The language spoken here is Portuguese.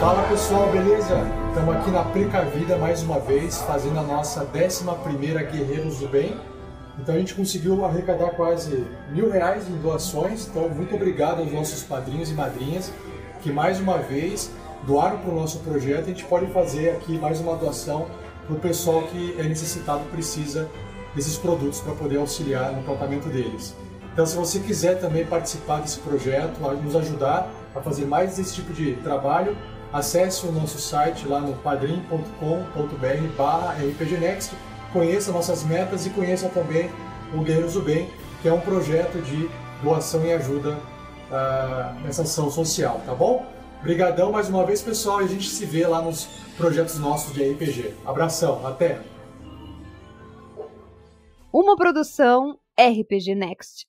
Fala pessoal, beleza? Estamos aqui na Precavida mais uma vez, fazendo a nossa 11 Guerreiros do Bem. Então a gente conseguiu arrecadar quase mil reais em doações, então muito obrigado aos nossos padrinhos e madrinhas que mais uma vez doaram para o nosso projeto. A gente pode fazer aqui mais uma doação para o pessoal que é necessitado, precisa desses produtos para poder auxiliar no tratamento deles. Então se você quiser também participar desse projeto, nos ajudar a fazer mais desse tipo de trabalho, acesse o nosso site lá no padrim.com.br barra rpgnext, conheça nossas metas e conheça também o Guerreiros do Bem, que é um projeto de doação e ajuda uh, nessa ação social, tá bom? Obrigadão mais uma vez, pessoal, e a gente se vê lá nos projetos nossos de RPG. Abração, até! Uma produção RPG Next.